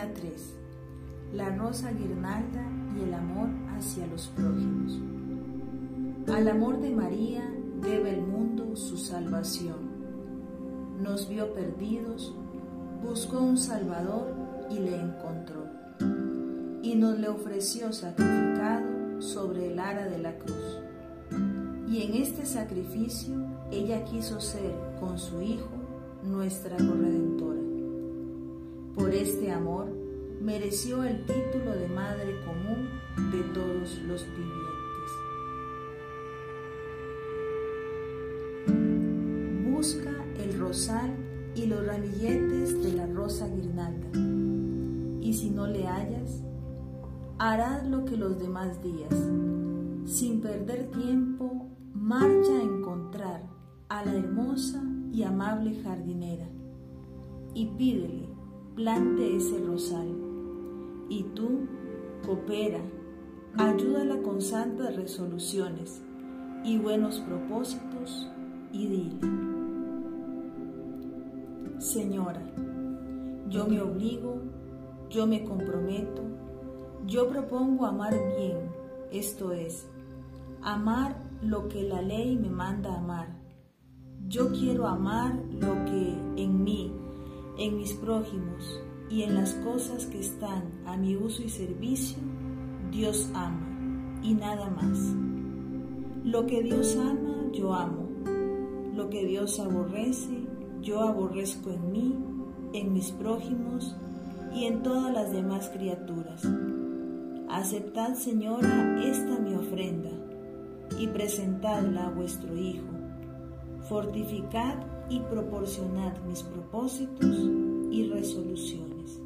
3. La rosa guirnalda y el amor hacia los prójimos. Al amor de María debe el mundo su salvación. Nos vio perdidos, buscó un Salvador y le encontró. Y nos le ofreció sacrificado sobre el ara de la cruz. Y en este sacrificio ella quiso ser con su Hijo nuestra corredentora. Por este amor mereció el título de Madre común de todos los vivientes. Busca el rosal y los ramilletes de la rosa guirnalda, y si no le hallas, harás lo que los demás días, sin perder tiempo, marcha a encontrar a la hermosa y amable jardinera y pídele plante ese rosal. Y tú, coopera, ayúdala con santas resoluciones y buenos propósitos y dile, Señora, yo me obligo, yo me comprometo, yo propongo amar bien, esto es, amar lo que la ley me manda amar. Yo quiero amar lo que en mí en mis prójimos y en las cosas que están a mi uso y servicio, Dios ama y nada más. Lo que Dios ama, yo amo. Lo que Dios aborrece, yo aborrezco en mí, en mis prójimos y en todas las demás criaturas. Aceptad, Señora, esta mi ofrenda y presentadla a vuestro Hijo. Fortificad y proporcionad mis propósitos y resoluciones.